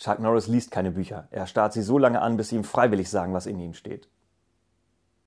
Chuck Norris liest keine Bücher. Er starrt sie so lange an, bis sie ihm freiwillig sagen, was in ihnen steht.